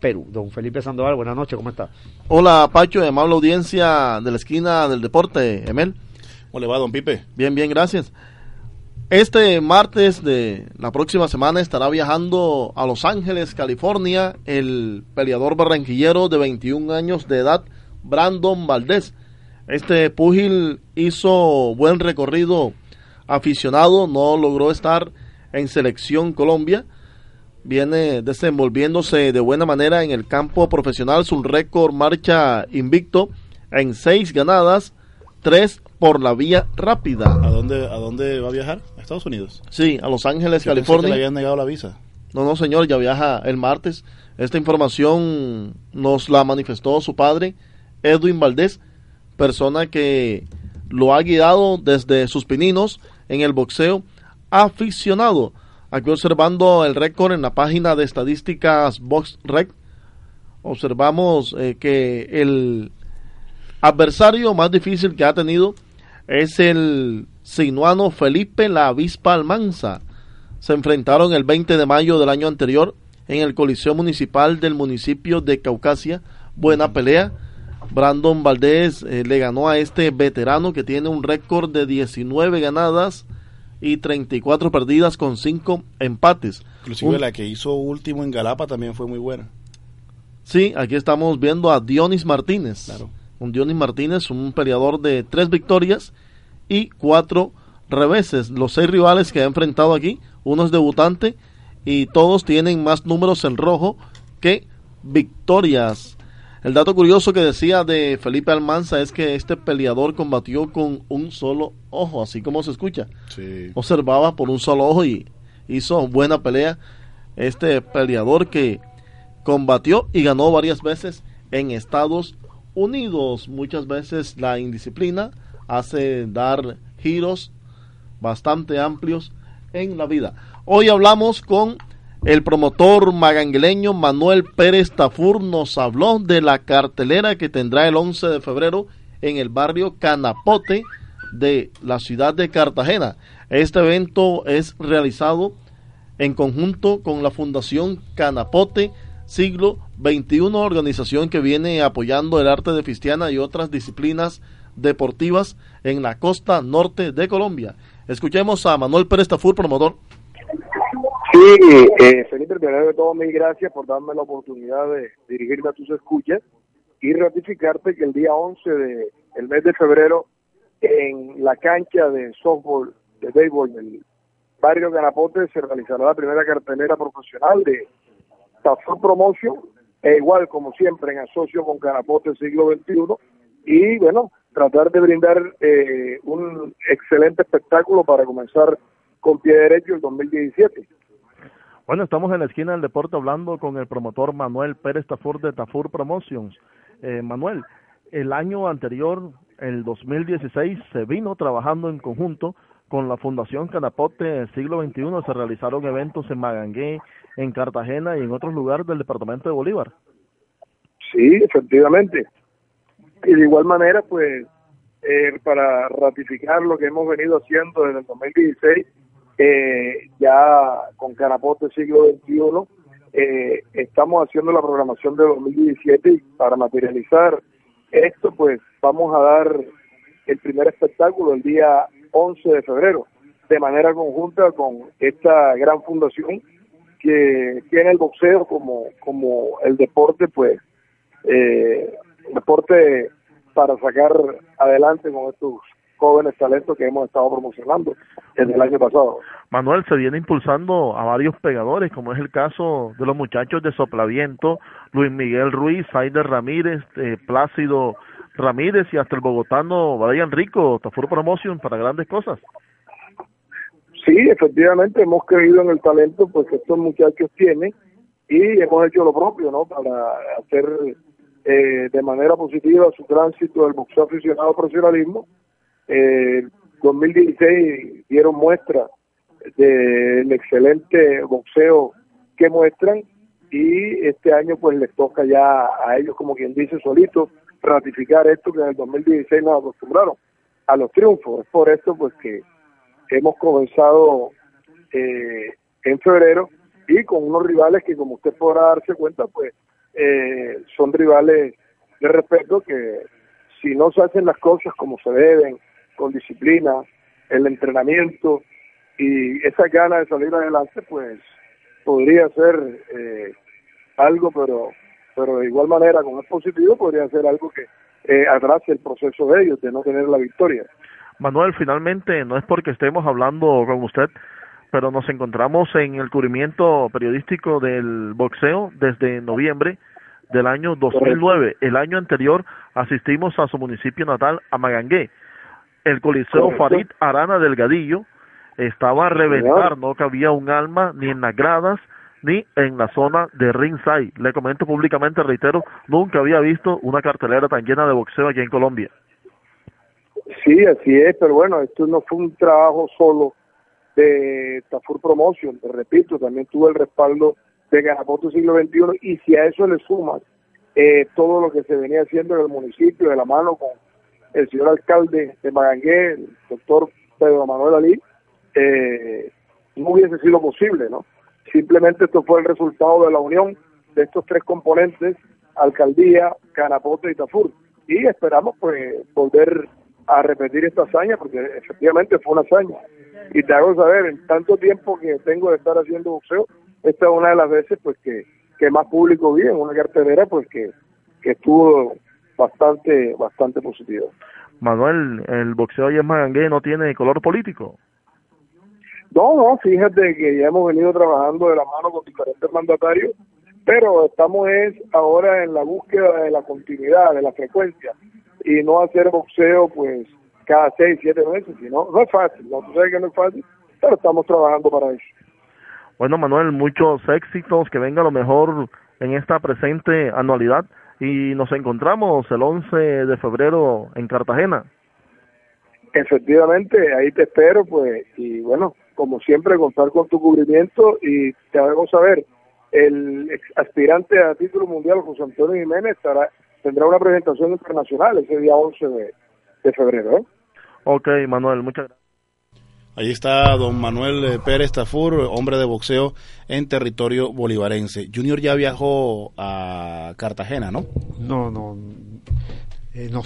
Perú. Don Felipe Sandoval, buenas noches, ¿cómo está? Hola, Pacho, amable audiencia de la esquina del deporte, Emel. ¿Cómo le va, don Pipe? Bien, bien, gracias. Este martes de la próxima semana estará viajando a Los Ángeles, California, el peleador barranquillero de 21 años de edad, Brandon Valdés. Este púgil hizo buen recorrido aficionado, no logró estar en selección Colombia. Viene desenvolviéndose de buena manera en el campo profesional. Su récord marcha invicto en seis ganadas, tres por la vía rápida. ¿A dónde, a dónde va a viajar? ¿A Estados Unidos? Sí, a Los Ángeles, Yo California. que le habían negado la visa. No, no, señor, ya viaja el martes. Esta información nos la manifestó su padre, Edwin Valdés, persona que lo ha guiado desde sus pininos en el boxeo aficionado. Aquí observando el récord en la página de estadísticas BoxRec, observamos eh, que el adversario más difícil que ha tenido es el sinuano Felipe La Avispa Almanza. Se enfrentaron el 20 de mayo del año anterior en el Coliseo Municipal del municipio de Caucasia. Buena pelea. Brandon Valdés eh, le ganó a este veterano que tiene un récord de 19 ganadas y 34 perdidas con 5 empates. Inclusive Un- la que hizo último en Galapa también fue muy buena. Sí, aquí estamos viendo a Dionis Martínez. Claro. Un Dionis Martínez, un peleador de tres victorias y cuatro reveses. Los seis rivales que ha enfrentado aquí, uno es debutante y todos tienen más números en rojo que victorias. El dato curioso que decía de Felipe Almanza es que este peleador combatió con un solo ojo, así como se escucha Sí. observaba por un solo ojo y hizo buena pelea. Este peleador que combatió y ganó varias veces en Estados Unidos. Muchas veces la indisciplina hace dar giros bastante amplios en la vida. Hoy hablamos con el promotor magangueleño Manuel Pérez Tafur. Nos habló de la cartelera que tendrá el 11 de febrero en el barrio Canapote de la ciudad de Cartagena. Este evento es realizado en conjunto con la Fundación Canapote Siglo XXI, organización que viene apoyando el arte de Fistiana y otras disciplinas deportivas en la costa norte de Colombia. Escuchemos a Manuel Pérez Tafur, promotor. Sí, eh, Felipe, primero de todo, mil gracias por darme la oportunidad de dirigirme a tus escuchas y ratificarte que el día 11 de el mes de febrero en la cancha de softball, de béisbol del barrio Ganapote se realizará la primera cartelera profesional de Tafur Promotion, e igual como siempre en asocio con Canapote Siglo XXI y bueno, tratar de brindar eh, un excelente espectáculo para comenzar con pie derecho el 2017. Bueno, estamos en la esquina del deporte hablando con el promotor Manuel Pérez Tafur de Tafur Promotions. Eh, Manuel, el año anterior, el 2016, se vino trabajando en conjunto con la Fundación Canapote Siglo XXI. Se realizaron eventos en Magangué, en Cartagena y en otros lugares del departamento de Bolívar. Sí, efectivamente. Y de igual manera, pues, eh, para ratificar lo que hemos venido haciendo desde el 2016, eh, ya con Canapote siglo XXI, eh, estamos haciendo la programación de 2017 y para materializar esto, pues vamos a dar el primer espectáculo el día 11 de febrero, de manera conjunta con esta gran fundación que tiene el boxeo como, como el deporte, pues, eh, deporte para sacar adelante con estos jóvenes talentos que hemos estado promocionando desde el año pasado. Manuel se viene impulsando a varios pegadores, como es el caso de los muchachos de Soplaviento, Luis Miguel Ruiz, Aider Ramírez, eh, Plácido Ramírez y hasta el bogotano Brian Rico, Tafur Promotion para grandes cosas. Sí, efectivamente hemos creído en el talento pues que estos muchachos tienen y hemos hecho lo propio, ¿no? Para hacer eh, de manera positiva su tránsito del boxeo aficionado al profesionalismo. Eh, 2016 dieron muestra del excelente boxeo que muestran y este año pues les toca ya a ellos como quien dice solito ratificar esto que en el 2016 nos acostumbraron a los triunfos. Es por esto pues que hemos comenzado eh, en febrero y con unos rivales que como usted podrá darse cuenta pues eh, son rivales de respeto que si no se hacen las cosas como se deben, con disciplina, el entrenamiento y esa ganas de salir adelante, pues podría ser eh, algo, pero pero de igual manera, como es positivo, podría ser algo que eh, atrase el proceso de ellos, de no tener la victoria. Manuel, finalmente, no es porque estemos hablando con usted, pero nos encontramos en el cubrimiento periodístico del boxeo desde noviembre del año 2009. El año anterior asistimos a su municipio natal, a Magangué. El Coliseo Farid Arana Delgadillo estaba a reventar, no cabía un alma ni en las gradas ni en la zona de ringside. Le comento públicamente, reitero, nunca había visto una cartelera tan llena de boxeo aquí en Colombia. Sí, así es, pero bueno, esto no fue un trabajo solo de Tafur Promotion, te repito, también tuvo el respaldo de Ganapoto Siglo XXI y si a eso le sumas eh, todo lo que se venía haciendo en el municipio de la mano con el señor alcalde de Magangué, el doctor Pedro Manuel Ali, eh, no hubiese sido posible, ¿no? Simplemente esto fue el resultado de la unión de estos tres componentes, alcaldía, Canapote y Tafur. Y esperamos pues volver a repetir esta hazaña porque efectivamente fue una hazaña. Y te hago saber, en tanto tiempo que tengo de estar haciendo boxeo, esta es una de las veces pues que, que más público vi en una cartelera pues que, que estuvo bastante bastante positivo. Manuel, el boxeo en Magangué no tiene color político. No, no, fíjate que ya hemos venido trabajando de la mano con diferentes mandatarios, pero estamos es ahora en la búsqueda de la continuidad, de la frecuencia, y no hacer boxeo pues cada seis, siete meses, sino no es fácil, no tú sabes que no es fácil, pero estamos trabajando para eso. Bueno, Manuel, muchos éxitos, que venga lo mejor en esta presente anualidad y nos encontramos el 11 de febrero en Cartagena. Efectivamente, ahí te espero, pues, y bueno, como siempre, contar con tu cubrimiento y te hago saber, el aspirante a título mundial, José Antonio Jiménez, estará, tendrá una presentación internacional ese día 11 de, febrero. ¿eh? Ok, Manuel, muchas gracias. Ahí está don Manuel eh, Pérez Tafur, hombre de boxeo en territorio bolivarense. Junior ya viajó a Cartagena, ¿no? No, no. Eh, no